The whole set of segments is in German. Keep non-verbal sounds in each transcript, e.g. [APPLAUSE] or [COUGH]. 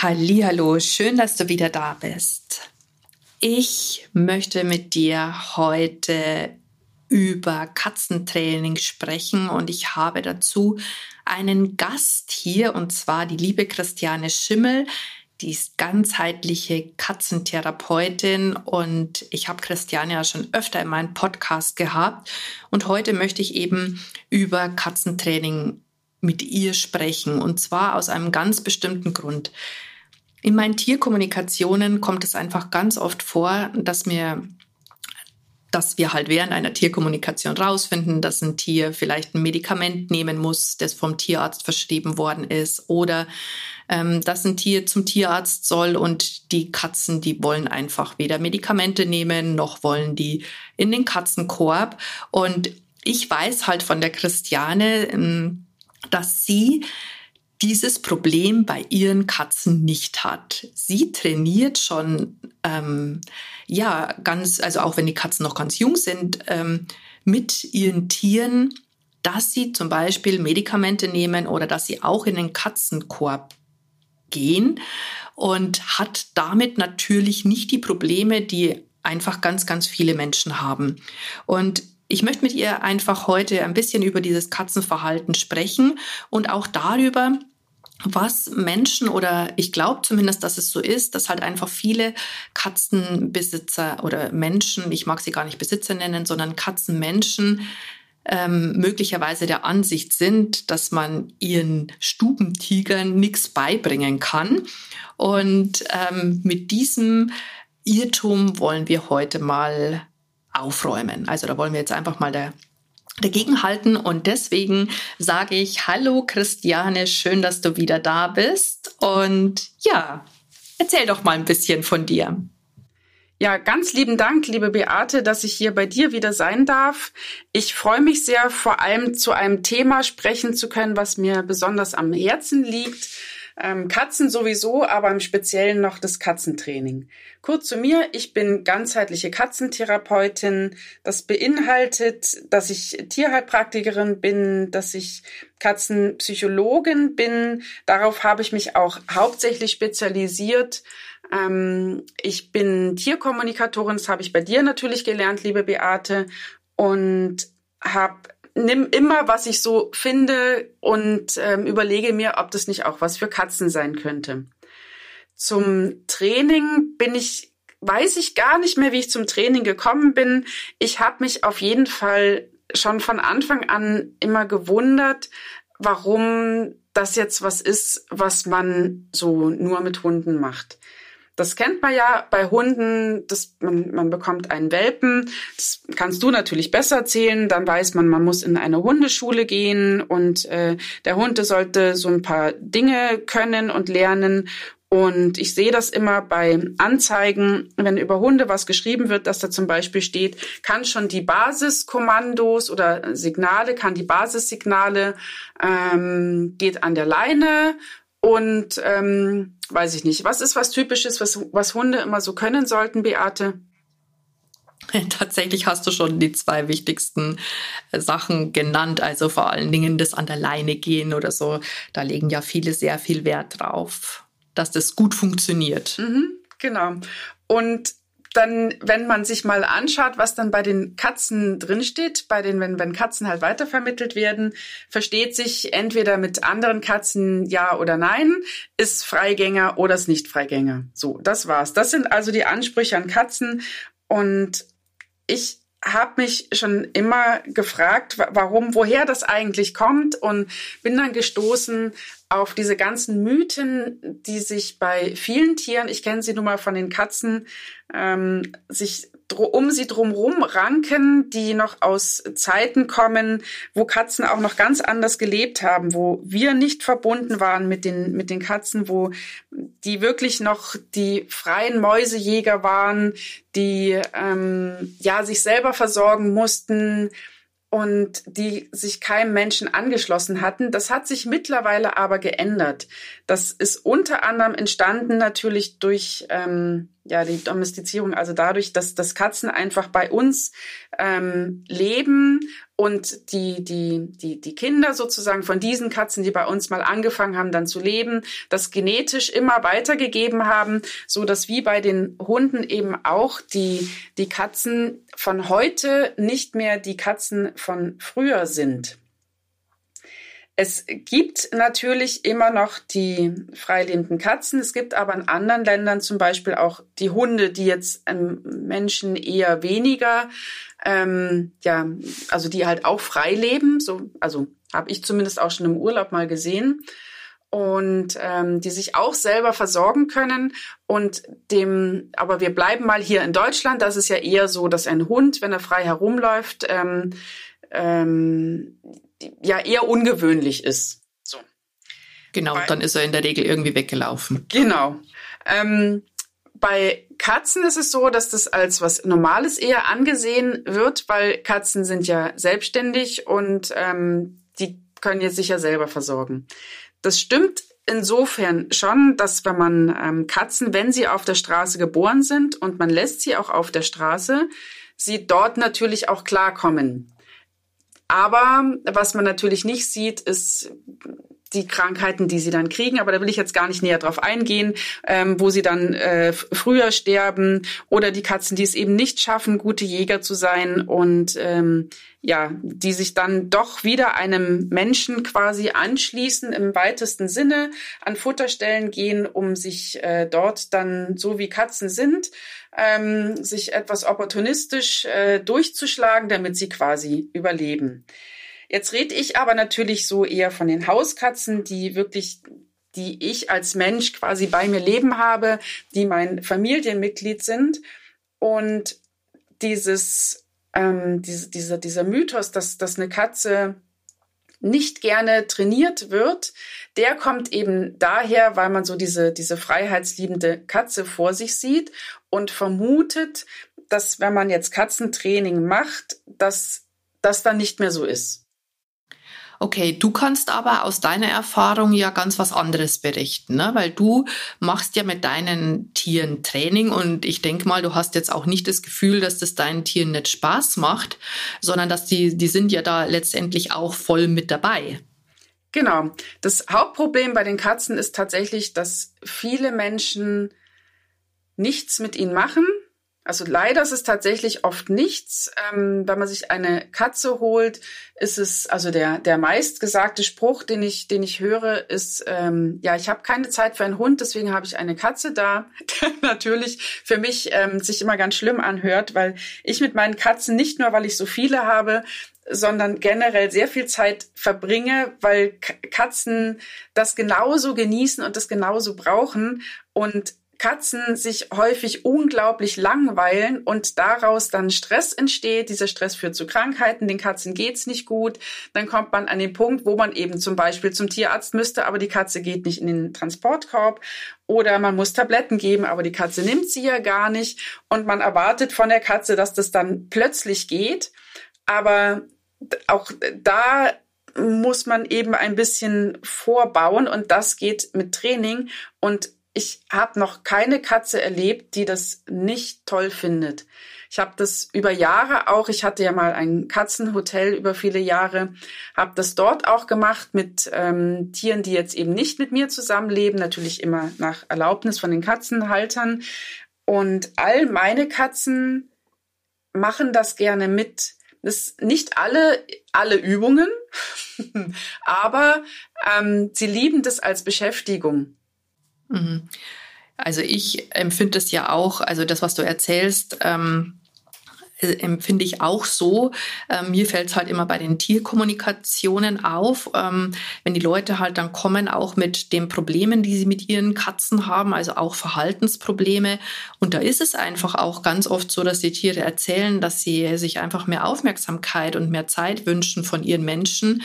Hallo, schön, dass du wieder da bist. Ich möchte mit dir heute über Katzentraining sprechen und ich habe dazu einen Gast hier und zwar die liebe Christiane Schimmel. Die ist ganzheitliche Katzentherapeutin und ich habe Christiane ja schon öfter in meinem Podcast gehabt und heute möchte ich eben über Katzentraining mit ihr sprechen und zwar aus einem ganz bestimmten Grund. In meinen Tierkommunikationen kommt es einfach ganz oft vor, dass mir dass wir halt während einer Tierkommunikation rausfinden, dass ein Tier vielleicht ein Medikament nehmen muss, das vom Tierarzt verschrieben worden ist, oder ähm, dass ein Tier zum Tierarzt soll und die Katzen, die wollen einfach weder Medikamente nehmen, noch wollen die in den Katzenkorb. Und ich weiß halt von der Christiane, ähm, dass sie dieses Problem bei ihren Katzen nicht hat. Sie trainiert schon, ähm, ja, ganz, also auch wenn die Katzen noch ganz jung sind, ähm, mit ihren Tieren, dass sie zum Beispiel Medikamente nehmen oder dass sie auch in den Katzenkorb gehen und hat damit natürlich nicht die Probleme, die einfach ganz, ganz viele Menschen haben. Und ich möchte mit ihr einfach heute ein bisschen über dieses Katzenverhalten sprechen und auch darüber, was Menschen oder ich glaube zumindest, dass es so ist, dass halt einfach viele Katzenbesitzer oder Menschen, ich mag sie gar nicht Besitzer nennen, sondern Katzenmenschen ähm, möglicherweise der Ansicht sind, dass man ihren Stubentigern nichts beibringen kann. Und ähm, mit diesem Irrtum wollen wir heute mal aufräumen. Also da wollen wir jetzt einfach mal der dagegenhalten. Und deswegen sage ich Hallo Christiane, schön, dass du wieder da bist. Und ja, erzähl doch mal ein bisschen von dir. Ja, ganz lieben Dank, liebe Beate, dass ich hier bei dir wieder sein darf. Ich freue mich sehr, vor allem zu einem Thema sprechen zu können, was mir besonders am Herzen liegt. Ähm, Katzen sowieso, aber im Speziellen noch das Katzentraining. Kurz zu mir, ich bin ganzheitliche Katzentherapeutin. Das beinhaltet, dass ich Tierheilpraktikerin bin, dass ich Katzenpsychologin bin. Darauf habe ich mich auch hauptsächlich spezialisiert. Ähm, ich bin Tierkommunikatorin, das habe ich bei dir natürlich gelernt, liebe Beate, und habe nimm immer, was ich so finde und ähm, überlege mir, ob das nicht auch was für Katzen sein könnte. Zum Training bin ich, weiß ich gar nicht mehr, wie ich zum Training gekommen bin. Ich habe mich auf jeden Fall schon von Anfang an immer gewundert, warum das jetzt was ist, was man so nur mit Hunden macht. Das kennt man ja bei Hunden, das, man, man bekommt einen Welpen. Das kannst du natürlich besser erzählen. Dann weiß man, man muss in eine Hundeschule gehen und äh, der Hund sollte so ein paar Dinge können und lernen. Und ich sehe das immer bei Anzeigen, wenn über Hunde was geschrieben wird, dass da zum Beispiel steht, kann schon die Basiskommandos oder Signale, kann die Basissignale, ähm, geht an der Leine und ähm, weiß ich nicht. Was ist was Typisches, was, was Hunde immer so können sollten, Beate? [LAUGHS] Tatsächlich hast du schon die zwei wichtigsten äh, Sachen genannt, also vor allen Dingen das an der Leine gehen oder so. Da legen ja viele sehr viel Wert drauf, dass das gut funktioniert. Mhm, genau. Und dann, wenn man sich mal anschaut, was dann bei den Katzen drinsteht, bei den, wenn, wenn Katzen halt weitervermittelt werden, versteht sich entweder mit anderen Katzen ja oder nein, ist Freigänger oder ist nicht Freigänger. So, das war's. Das sind also die Ansprüche an Katzen und ich habe mich schon immer gefragt, warum, woher das eigentlich kommt und bin dann gestoßen auf diese ganzen Mythen, die sich bei vielen Tieren, ich kenne sie nun mal von den Katzen, ähm, sich um sie drumherum ranken, die noch aus Zeiten kommen, wo Katzen auch noch ganz anders gelebt haben, wo wir nicht verbunden waren mit den, mit den Katzen, wo die wirklich noch die freien Mäusejäger waren, die ähm, ja sich selber versorgen mussten, und die sich keinem Menschen angeschlossen hatten. Das hat sich mittlerweile aber geändert. Das ist unter anderem entstanden natürlich durch ähm, ja die Domestizierung, also dadurch, dass, dass Katzen einfach bei uns ähm, leben und die, die, die, die Kinder sozusagen von diesen Katzen, die bei uns mal angefangen haben, dann zu leben, das genetisch immer weitergegeben haben, so dass wie bei den Hunden eben auch die, die Katzen von heute nicht mehr die Katzen von früher sind. Es gibt natürlich immer noch die freilebenden Katzen. Es gibt aber in anderen Ländern zum Beispiel auch die Hunde, die jetzt ähm, Menschen eher weniger, ähm, ja, also die halt auch frei leben. So, also habe ich zumindest auch schon im Urlaub mal gesehen und ähm, die sich auch selber versorgen können und dem aber wir bleiben mal hier in Deutschland das ist ja eher so dass ein Hund wenn er frei herumläuft ähm, ähm, ja eher ungewöhnlich ist. So. Genau, bei, dann ist er in der Regel irgendwie weggelaufen. Genau. Ähm, bei Katzen ist es so, dass das als was Normales eher angesehen wird, weil Katzen sind ja selbstständig und ähm, die können jetzt sich ja selber versorgen. Das stimmt insofern schon, dass wenn man ähm, Katzen, wenn sie auf der Straße geboren sind und man lässt sie auch auf der Straße, sie dort natürlich auch klarkommen. Aber was man natürlich nicht sieht, ist die Krankheiten, die sie dann kriegen, aber da will ich jetzt gar nicht näher drauf eingehen, ähm, wo sie dann äh, früher sterben oder die Katzen, die es eben nicht schaffen, gute Jäger zu sein und ähm, ja, die sich dann doch wieder einem Menschen quasi anschließen im weitesten Sinne, an Futterstellen gehen, um sich äh, dort dann so wie Katzen sind, ähm, sich etwas opportunistisch äh, durchzuschlagen, damit sie quasi überleben. Jetzt rede ich aber natürlich so eher von den Hauskatzen, die wirklich die ich als Mensch quasi bei mir leben habe, die mein Familienmitglied sind. Und dieses, ähm, diese, dieser, dieser Mythos, dass, dass eine Katze nicht gerne trainiert wird, der kommt eben daher, weil man so diese, diese freiheitsliebende Katze vor sich sieht und vermutet, dass wenn man jetzt Katzentraining macht, dass das dann nicht mehr so ist. Okay, du kannst aber aus deiner Erfahrung ja ganz was anderes berichten, ne? weil du machst ja mit deinen Tieren Training und ich denke mal, du hast jetzt auch nicht das Gefühl, dass das deinen Tieren nicht Spaß macht, sondern dass die, die sind ja da letztendlich auch voll mit dabei. Genau. Das Hauptproblem bei den Katzen ist tatsächlich, dass viele Menschen nichts mit ihnen machen also leider ist es tatsächlich oft nichts. Ähm, wenn man sich eine Katze holt, ist es, also der, der meistgesagte Spruch, den ich, den ich höre, ist, ähm, ja, ich habe keine Zeit für einen Hund, deswegen habe ich eine Katze da. [LAUGHS] Der natürlich für mich ähm, sich immer ganz schlimm anhört, weil ich mit meinen Katzen nicht nur, weil ich so viele habe, sondern generell sehr viel Zeit verbringe, weil Katzen das genauso genießen und das genauso brauchen. Und Katzen sich häufig unglaublich langweilen und daraus dann Stress entsteht. Dieser Stress führt zu Krankheiten, den Katzen geht's nicht gut. Dann kommt man an den Punkt, wo man eben zum Beispiel zum Tierarzt müsste, aber die Katze geht nicht in den Transportkorb. Oder man muss Tabletten geben, aber die Katze nimmt sie ja gar nicht. Und man erwartet von der Katze, dass das dann plötzlich geht. Aber auch da muss man eben ein bisschen vorbauen und das geht mit Training und ich habe noch keine Katze erlebt, die das nicht toll findet. Ich habe das über Jahre auch, ich hatte ja mal ein Katzenhotel über viele Jahre, habe das dort auch gemacht mit ähm, Tieren, die jetzt eben nicht mit mir zusammenleben, natürlich immer nach Erlaubnis von den Katzenhaltern. Und all meine Katzen machen das gerne mit. Das nicht alle, alle Übungen, [LAUGHS] aber ähm, sie lieben das als Beschäftigung. Mhm. Also ich empfinde es ja auch, also das, was du erzählst, ähm, äh, empfinde ich auch so. Ähm, mir fällt es halt immer bei den Tierkommunikationen auf, ähm, wenn die Leute halt dann kommen, auch mit den Problemen, die sie mit ihren Katzen haben, also auch Verhaltensprobleme. Und da ist es einfach auch ganz oft so, dass die Tiere erzählen, dass sie sich einfach mehr Aufmerksamkeit und mehr Zeit wünschen von ihren Menschen.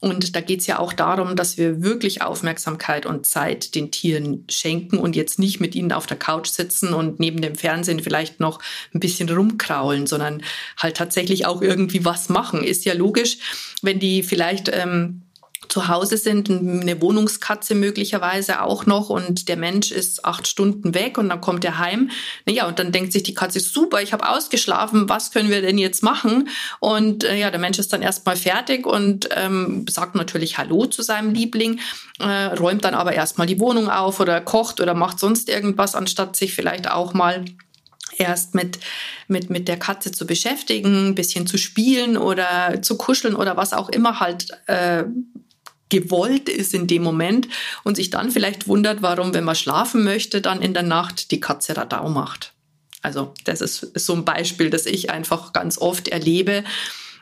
Und da geht es ja auch darum, dass wir wirklich Aufmerksamkeit und Zeit den Tieren schenken und jetzt nicht mit ihnen auf der Couch sitzen und neben dem Fernsehen vielleicht noch ein bisschen rumkraulen, sondern halt tatsächlich auch irgendwie was machen. Ist ja logisch, wenn die vielleicht ähm, zu Hause sind, eine Wohnungskatze möglicherweise auch noch und der Mensch ist acht Stunden weg und dann kommt er heim. Naja, und dann denkt sich die Katze, super, ich habe ausgeschlafen, was können wir denn jetzt machen? Und äh, ja, der Mensch ist dann erstmal fertig und ähm, sagt natürlich Hallo zu seinem Liebling, äh, räumt dann aber erstmal die Wohnung auf oder kocht oder macht sonst irgendwas, anstatt sich vielleicht auch mal erst mit, mit, mit der Katze zu beschäftigen, ein bisschen zu spielen oder zu kuscheln oder was auch immer halt äh, gewollt ist in dem Moment und sich dann vielleicht wundert, warum, wenn man schlafen möchte, dann in der Nacht die Katze Radau macht. Also das ist, so ein Beispiel, das ich einfach ganz oft erlebe,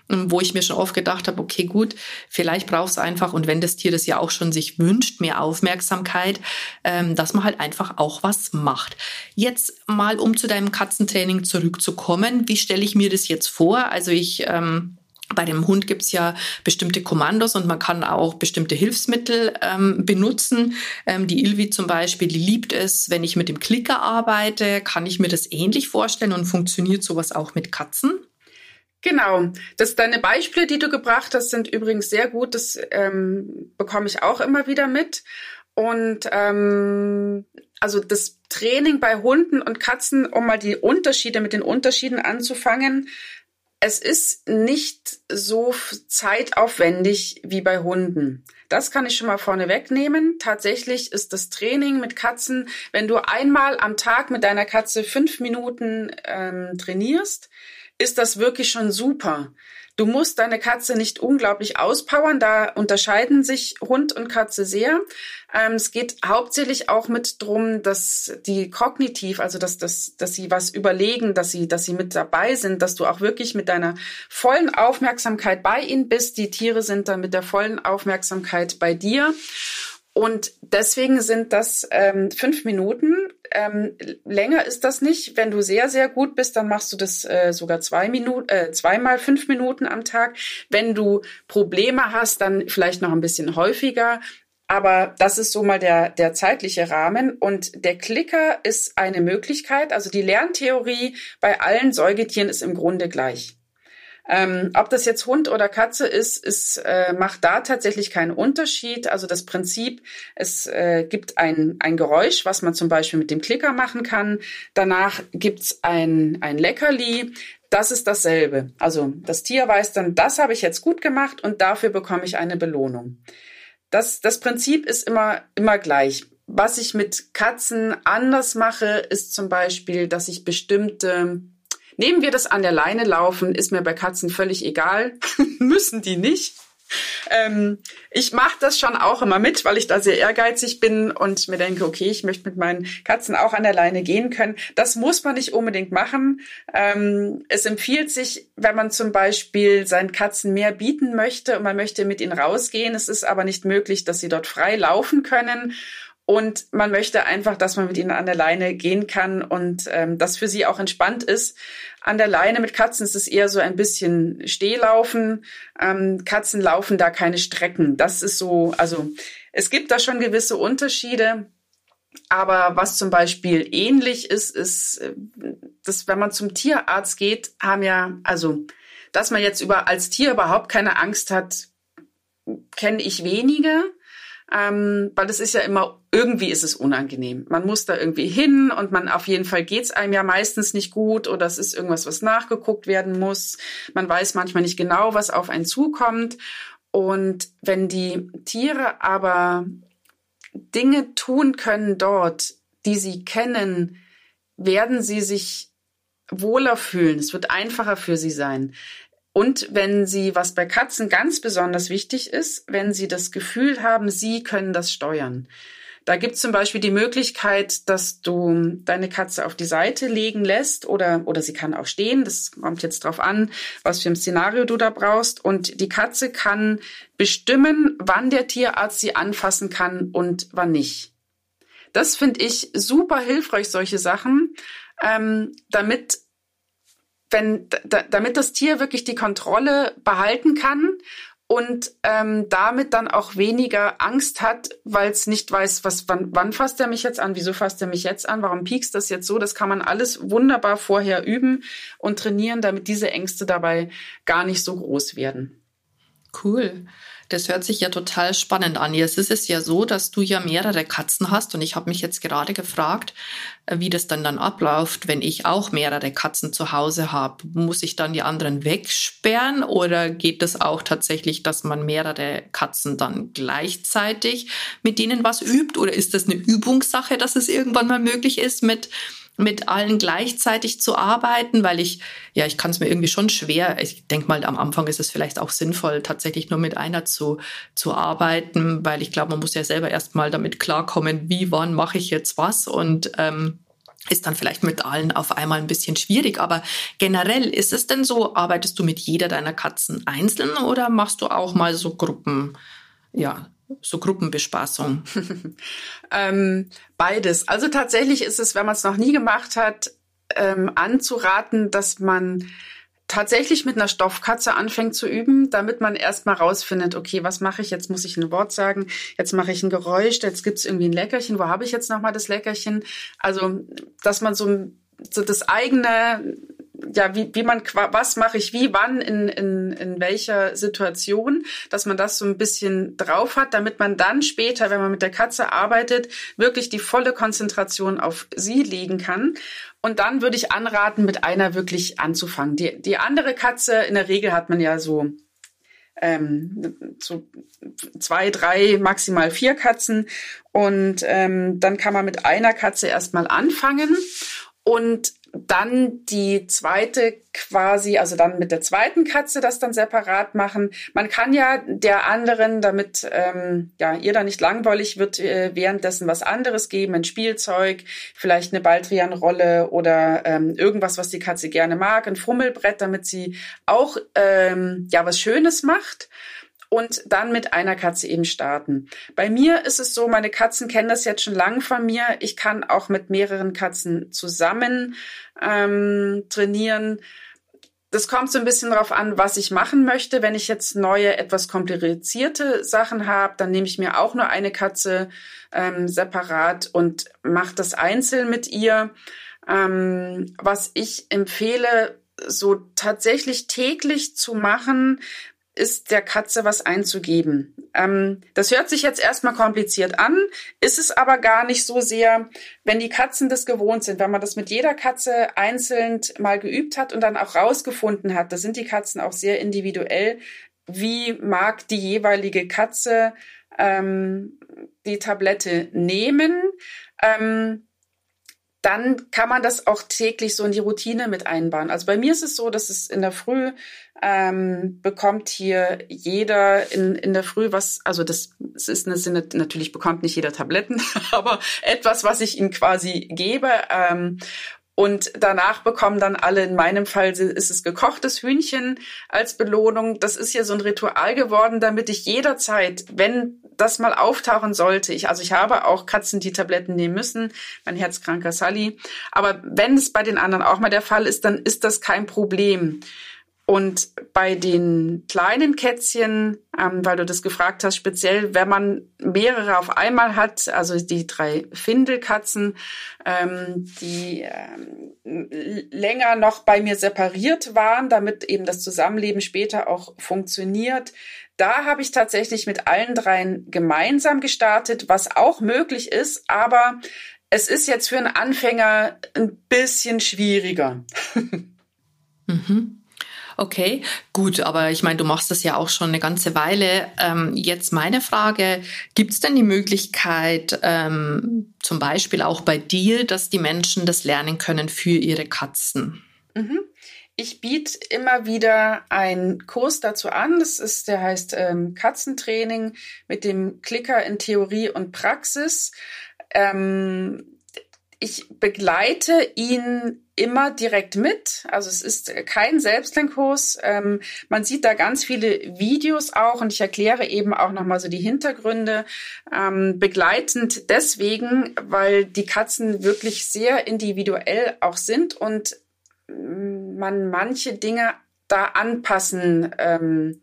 wo ich mir schon oft gedacht habe, okay, gut, vielleicht braucht es einfach, und wenn das Tier das ja auch schon sich wünscht, mehr Aufmerksamkeit, ähm, dass man halt einfach auch was macht. Jetzt mal, um zu deinem Katzentraining zurückzukommen, wie stelle ich mir das jetzt vor? Also ich ähm, bei dem Hund gibt's ja bestimmte Kommandos und man kann auch bestimmte Hilfsmittel ähm, benutzen. Ähm, die Ilvi zum Beispiel, die liebt es, wenn ich mit dem Klicker arbeite, kann ich mir das ähnlich vorstellen und funktioniert sowas auch mit Katzen? Genau. Das deine Beispiele, die du gebracht hast, sind übrigens sehr gut. Das ähm, bekomme ich auch immer wieder mit. Und ähm, also das Training bei Hunden und Katzen, um mal die Unterschiede mit den Unterschieden anzufangen, es ist nicht so zeitaufwendig wie bei Hunden. Das kann ich schon mal vorne wegnehmen. Tatsächlich ist das Training mit Katzen, wenn du einmal am Tag mit deiner Katze fünf Minuten ähm, trainierst, ist das wirklich schon super. Du musst deine Katze nicht unglaublich auspowern, da unterscheiden sich Hund und Katze sehr. Ähm, es geht hauptsächlich auch mit drum, dass die kognitiv, also dass, dass, dass sie was überlegen, dass sie, dass sie mit dabei sind, dass du auch wirklich mit deiner vollen Aufmerksamkeit bei ihnen bist. Die Tiere sind dann mit der vollen Aufmerksamkeit bei dir. Und deswegen sind das ähm, fünf Minuten. Ähm, länger ist das nicht. Wenn du sehr, sehr gut bist, dann machst du das äh, sogar zwei Minuten, äh, zweimal fünf Minuten am Tag. Wenn du Probleme hast, dann vielleicht noch ein bisschen häufiger. Aber das ist so mal der, der zeitliche Rahmen. Und der Klicker ist eine Möglichkeit. Also die Lerntheorie bei allen Säugetieren ist im Grunde gleich. Ähm, ob das jetzt Hund oder Katze ist, ist äh, macht da tatsächlich keinen Unterschied. Also das Prinzip, es äh, gibt ein, ein Geräusch, was man zum Beispiel mit dem Klicker machen kann. Danach gibt's ein, ein Leckerli. Das ist dasselbe. Also das Tier weiß dann, das habe ich jetzt gut gemacht und dafür bekomme ich eine Belohnung. Das, das Prinzip ist immer, immer gleich. Was ich mit Katzen anders mache, ist zum Beispiel, dass ich bestimmte Nehmen wir das an der Leine laufen, ist mir bei Katzen völlig egal. [LAUGHS] Müssen die nicht. Ähm, ich mache das schon auch immer mit, weil ich da sehr ehrgeizig bin und mir denke, okay, ich möchte mit meinen Katzen auch an der Leine gehen können. Das muss man nicht unbedingt machen. Ähm, es empfiehlt sich, wenn man zum Beispiel seinen Katzen mehr bieten möchte und man möchte mit ihnen rausgehen. Es ist aber nicht möglich, dass sie dort frei laufen können und man möchte einfach, dass man mit ihnen an der Leine gehen kann und ähm, das für sie auch entspannt ist. An der Leine mit Katzen ist es eher so ein bisschen Stehlaufen. Ähm, Katzen laufen da keine Strecken. Das ist so, also es gibt da schon gewisse Unterschiede. Aber was zum Beispiel ähnlich ist, ist, äh, dass wenn man zum Tierarzt geht, haben ja, also, dass man jetzt über als Tier überhaupt keine Angst hat, kenne ich wenige ähm, weil das ist ja immer, irgendwie ist es unangenehm. Man muss da irgendwie hin und man auf jeden Fall geht's einem ja meistens nicht gut oder es ist irgendwas, was nachgeguckt werden muss. Man weiß manchmal nicht genau, was auf einen zukommt. Und wenn die Tiere aber Dinge tun können dort, die sie kennen, werden sie sich wohler fühlen. Es wird einfacher für sie sein. Und wenn Sie, was bei Katzen ganz besonders wichtig ist, wenn Sie das Gefühl haben, Sie können das steuern. Da gibt es zum Beispiel die Möglichkeit, dass du deine Katze auf die Seite legen lässt oder, oder sie kann auch stehen. Das kommt jetzt drauf an, was für ein Szenario du da brauchst. Und die Katze kann bestimmen, wann der Tierarzt sie anfassen kann und wann nicht. Das finde ich super hilfreich, solche Sachen, ähm, damit wenn, damit das Tier wirklich die Kontrolle behalten kann und ähm, damit dann auch weniger Angst hat, weil es nicht weiß, was wann, wann fasst er mich jetzt an, wieso fasst er mich jetzt an, warum piekst das jetzt so, das kann man alles wunderbar vorher üben und trainieren, damit diese Ängste dabei gar nicht so groß werden. Cool. Das hört sich ja total spannend an. Jetzt ist es ja so, dass du ja mehrere Katzen hast und ich habe mich jetzt gerade gefragt, äh, wie das dann dann abläuft, wenn ich auch mehrere Katzen zu Hause habe. Muss ich dann die anderen wegsperren oder geht es auch tatsächlich, dass man mehrere Katzen dann gleichzeitig mit denen was übt oder ist das eine Übungssache, dass es irgendwann mal möglich ist mit mit allen gleichzeitig zu arbeiten, weil ich, ja, ich kann es mir irgendwie schon schwer, ich denke mal, am Anfang ist es vielleicht auch sinnvoll, tatsächlich nur mit einer zu, zu arbeiten, weil ich glaube, man muss ja selber erstmal damit klarkommen, wie, wann mache ich jetzt was und ähm, ist dann vielleicht mit allen auf einmal ein bisschen schwierig. Aber generell ist es denn so, arbeitest du mit jeder deiner Katzen einzeln oder machst du auch mal so Gruppen, ja, so Gruppenbespaßung? [LAUGHS] ähm, beides. Also tatsächlich ist es, wenn man es noch nie gemacht hat, ähm, anzuraten, dass man tatsächlich mit einer Stoffkatze anfängt zu üben, damit man erstmal rausfindet, okay, was mache ich? Jetzt muss ich ein Wort sagen, jetzt mache ich ein Geräusch, jetzt gibt es irgendwie ein Leckerchen, wo habe ich jetzt nochmal das Leckerchen? Also, dass man so, so das eigene ja, wie, wie man, was mache ich wie, wann, in, in, in welcher Situation, dass man das so ein bisschen drauf hat, damit man dann später, wenn man mit der Katze arbeitet, wirklich die volle Konzentration auf sie legen kann. Und dann würde ich anraten, mit einer wirklich anzufangen. Die, die andere Katze, in der Regel hat man ja so ähm, so zwei, drei, maximal vier Katzen. Und ähm, dann kann man mit einer Katze erstmal anfangen und dann die zweite quasi, also dann mit der zweiten Katze das dann separat machen. Man kann ja der anderen, damit ähm, ja ihr da nicht langweilig wird, äh, währenddessen was anderes geben, ein Spielzeug, vielleicht eine Baldrian-Rolle oder ähm, irgendwas, was die Katze gerne mag, ein Fummelbrett, damit sie auch ähm, ja was Schönes macht und dann mit einer Katze eben starten. Bei mir ist es so, meine Katzen kennen das jetzt schon lange von mir. Ich kann auch mit mehreren Katzen zusammen ähm, trainieren. Das kommt so ein bisschen darauf an, was ich machen möchte. Wenn ich jetzt neue, etwas komplizierte Sachen habe, dann nehme ich mir auch nur eine Katze ähm, separat und mache das einzeln mit ihr. Ähm, was ich empfehle, so tatsächlich täglich zu machen, ist der Katze was einzugeben. Ähm, das hört sich jetzt erstmal kompliziert an, ist es aber gar nicht so sehr, wenn die Katzen das gewohnt sind, wenn man das mit jeder Katze einzeln mal geübt hat und dann auch rausgefunden hat, da sind die Katzen auch sehr individuell, wie mag die jeweilige Katze ähm, die Tablette nehmen. Ähm, dann kann man das auch täglich so in die Routine mit einbauen. Also bei mir ist es so, dass es in der Früh ähm, bekommt hier jeder in, in der Früh was, also das, das ist eine Sinne, natürlich bekommt nicht jeder Tabletten, [LAUGHS] aber etwas, was ich ihm quasi gebe. Ähm, und danach bekommen dann alle, in meinem Fall ist es gekochtes Hühnchen als Belohnung. Das ist ja so ein Ritual geworden, damit ich jederzeit, wenn das mal auftauchen sollte, ich, also ich habe auch Katzen, die Tabletten nehmen müssen, mein herzkranker Sally. Aber wenn es bei den anderen auch mal der Fall ist, dann ist das kein Problem. Und bei den kleinen Kätzchen, ähm, weil du das gefragt hast, speziell, wenn man mehrere auf einmal hat, also die drei Findelkatzen, ähm, die ähm, länger noch bei mir separiert waren, damit eben das Zusammenleben später auch funktioniert, da habe ich tatsächlich mit allen dreien gemeinsam gestartet, was auch möglich ist, aber es ist jetzt für einen Anfänger ein bisschen schwieriger. [LAUGHS] mhm. Okay, gut, aber ich meine, du machst das ja auch schon eine ganze Weile. Ähm, jetzt meine Frage, gibt es denn die Möglichkeit, ähm, zum Beispiel auch bei dir, dass die Menschen das lernen können für ihre Katzen? Mhm. Ich biete immer wieder einen Kurs dazu an. Das ist, der heißt ähm, Katzentraining mit dem Klicker in Theorie und Praxis. Ähm, ich begleite ihn immer direkt mit. Also es ist kein Selbstlernkurs. Ähm, man sieht da ganz viele Videos auch und ich erkläre eben auch nochmal so die Hintergründe. Ähm, begleitend deswegen, weil die Katzen wirklich sehr individuell auch sind und man manche Dinge da anpassen ähm,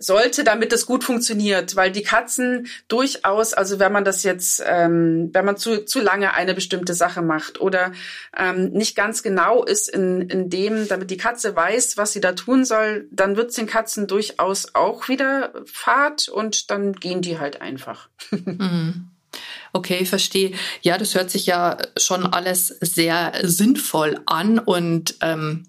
sollte, damit es gut funktioniert, weil die Katzen durchaus, also wenn man das jetzt, ähm, wenn man zu, zu lange eine bestimmte Sache macht oder ähm, nicht ganz genau ist in, in dem, damit die Katze weiß, was sie da tun soll, dann wird es den Katzen durchaus auch wieder Fahrt und dann gehen die halt einfach. [LAUGHS] Mhm. Okay, verstehe. Ja, das hört sich ja schon alles sehr sinnvoll an und ähm,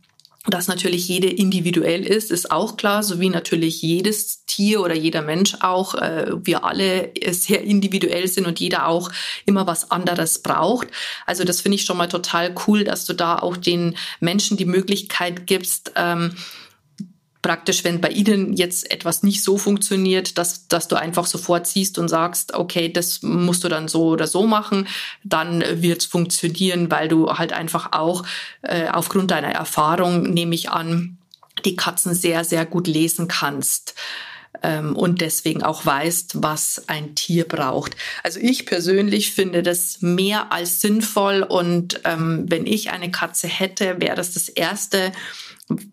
dass natürlich jede individuell ist, ist auch klar, so wie natürlich jedes Tier oder jeder Mensch auch, äh, wir alle sehr individuell sind und jeder auch immer was anderes braucht. Also das finde ich schon mal total cool, dass du da auch den Menschen die Möglichkeit gibst, ähm, praktisch, wenn bei Ihnen jetzt etwas nicht so funktioniert, dass, dass du einfach sofort siehst und sagst, okay, das musst du dann so oder so machen, dann wird es funktionieren, weil du halt einfach auch äh, aufgrund deiner Erfahrung, nehme ich an, die Katzen sehr, sehr gut lesen kannst ähm, und deswegen auch weißt, was ein Tier braucht. Also ich persönlich finde das mehr als sinnvoll und ähm, wenn ich eine Katze hätte, wäre das das Erste,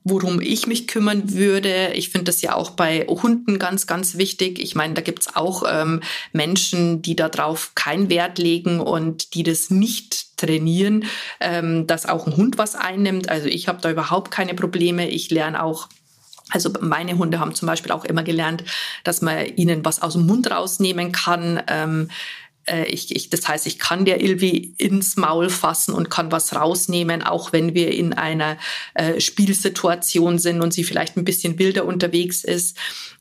worum ich mich kümmern würde. Ich finde das ja auch bei Hunden ganz, ganz wichtig. Ich meine, da gibt's auch ähm, Menschen, die darauf keinen Wert legen und die das nicht trainieren, ähm, dass auch ein Hund was einnimmt. Also ich habe da überhaupt keine Probleme. Ich lerne auch also meine Hunde haben zum Beispiel auch immer gelernt, dass man ihnen was aus dem Mund rausnehmen kann. Ähm, äh, ich, ich, das heißt, ich kann der Ilvi ins Maul fassen und kann was rausnehmen, auch wenn wir in einer äh, Spielsituation sind und sie vielleicht ein bisschen wilder unterwegs ist.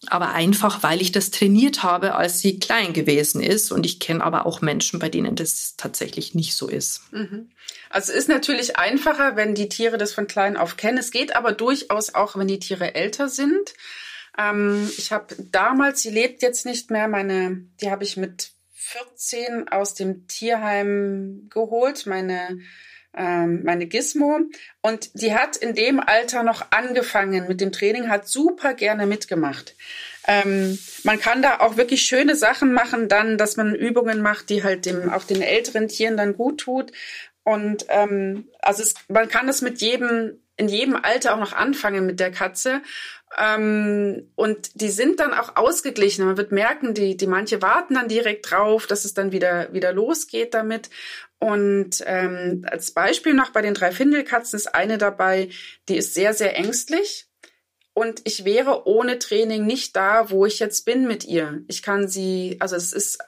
Aber einfach, weil ich das trainiert habe, als sie klein gewesen ist. Und ich kenne aber auch Menschen, bei denen das tatsächlich nicht so ist. Mhm. Also es ist natürlich einfacher, wenn die Tiere das von klein auf kennen. Es geht aber durchaus auch, wenn die Tiere älter sind. Ähm, ich habe damals, sie lebt jetzt nicht mehr, meine, die habe ich mit 14 aus dem Tierheim geholt, meine ähm, meine Gizmo. Und die hat in dem Alter noch angefangen mit dem Training, hat super gerne mitgemacht. Ähm, man kann da auch wirklich schöne Sachen machen, dann, dass man Übungen macht, die halt dem, auch den älteren Tieren dann gut tut. Und ähm, also es, man kann das mit jedem, in jedem Alter auch noch anfangen mit der Katze. Ähm, und die sind dann auch ausgeglichen. Man wird merken, die, die manche warten dann direkt drauf, dass es dann wieder, wieder losgeht damit. Und ähm, als Beispiel noch bei den drei Findelkatzen ist eine dabei, die ist sehr, sehr ängstlich. Und ich wäre ohne Training nicht da, wo ich jetzt bin mit ihr. Ich kann sie, also es ist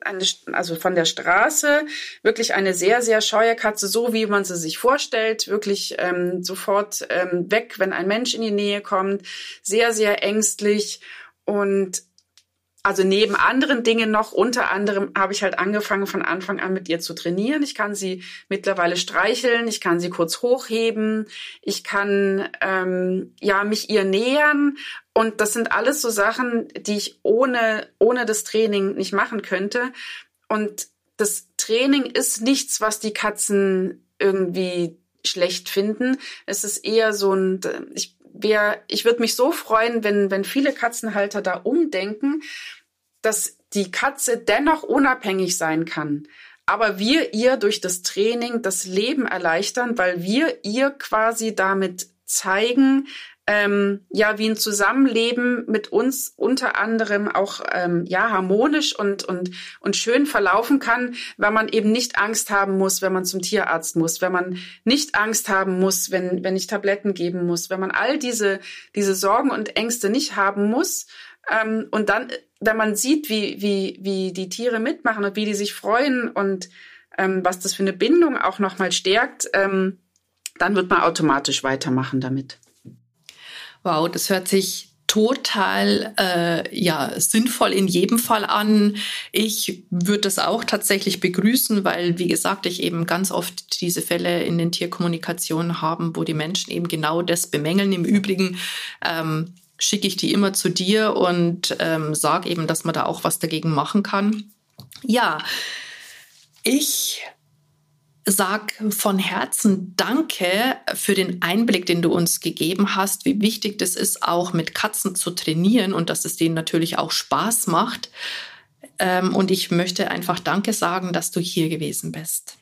eine, also von der Straße wirklich eine sehr, sehr scheue Katze, so wie man sie sich vorstellt, wirklich ähm, sofort ähm, weg, wenn ein Mensch in die Nähe kommt, sehr, sehr ängstlich und also neben anderen Dingen noch, unter anderem habe ich halt angefangen von Anfang an mit ihr zu trainieren. Ich kann sie mittlerweile streicheln, ich kann sie kurz hochheben, ich kann ähm, ja mich ihr nähern und das sind alles so Sachen, die ich ohne ohne das Training nicht machen könnte. Und das Training ist nichts, was die Katzen irgendwie schlecht finden. Es ist eher so ein, ich wäre, ich würde mich so freuen, wenn, wenn viele Katzenhalter da umdenken dass die Katze dennoch unabhängig sein kann. Aber wir ihr durch das Training das Leben erleichtern, weil wir ihr quasi damit zeigen, ähm, ja, wie ein Zusammenleben mit uns unter anderem auch ähm, ja harmonisch und und und schön verlaufen kann, wenn man eben nicht Angst haben muss, wenn man zum Tierarzt muss, wenn man nicht Angst haben muss, wenn wenn ich Tabletten geben muss, wenn man all diese diese Sorgen und Ängste nicht haben muss ähm, und dann wenn man sieht, wie, wie, wie die Tiere mitmachen und wie die sich freuen und ähm, was das für eine Bindung auch nochmal stärkt, ähm, dann wird man automatisch weitermachen damit. Wow, das hört sich total äh, ja sinnvoll in jedem Fall an. Ich würde das auch tatsächlich begrüßen, weil wie gesagt ich eben ganz oft diese Fälle in den Tierkommunikationen haben, wo die Menschen eben genau das bemängeln. Im Übrigen ähm, schicke ich die immer zu dir und ähm, sage eben, dass man da auch was dagegen machen kann. Ja, ich sag von Herzen Danke für den Einblick, den du uns gegeben hast, wie wichtig das ist, auch mit Katzen zu trainieren und dass es denen natürlich auch Spaß macht. Ähm, und ich möchte einfach Danke sagen, dass du hier gewesen bist.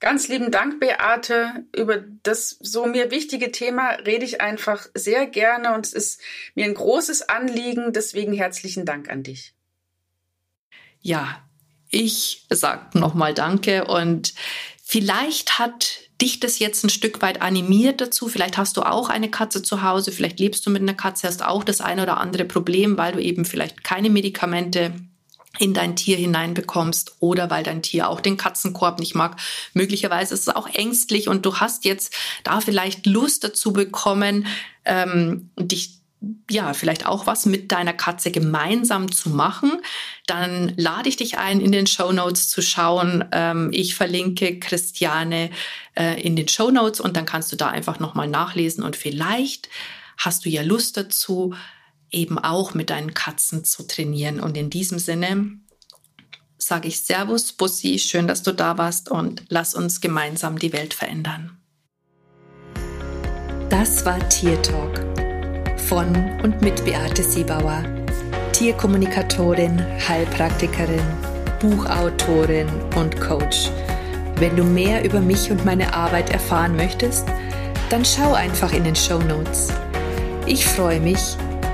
Ganz lieben Dank, Beate. Über das so mir wichtige Thema rede ich einfach sehr gerne und es ist mir ein großes Anliegen. Deswegen herzlichen Dank an dich. Ja, ich sage nochmal Danke und Vielleicht hat dich das jetzt ein Stück weit animiert dazu. Vielleicht hast du auch eine Katze zu Hause. Vielleicht lebst du mit einer Katze, hast auch das eine oder andere Problem, weil du eben vielleicht keine Medikamente in dein Tier hineinbekommst oder weil dein Tier auch den Katzenkorb nicht mag. Möglicherweise ist es auch ängstlich und du hast jetzt da vielleicht Lust dazu bekommen, ähm, dich ja, vielleicht auch was mit deiner Katze gemeinsam zu machen, dann lade ich dich ein, in den Show Notes zu schauen. Ähm, ich verlinke Christiane äh, in den Show Notes und dann kannst du da einfach nochmal nachlesen und vielleicht hast du ja Lust dazu, eben auch mit deinen Katzen zu trainieren. Und in diesem Sinne sage ich Servus, Bussi, schön, dass du da warst und lass uns gemeinsam die Welt verändern. Das war Tier Talk von und mit Beate Siebauer, Tierkommunikatorin, Heilpraktikerin, Buchautorin und Coach. Wenn du mehr über mich und meine Arbeit erfahren möchtest, dann schau einfach in den Show Notes. Ich freue mich,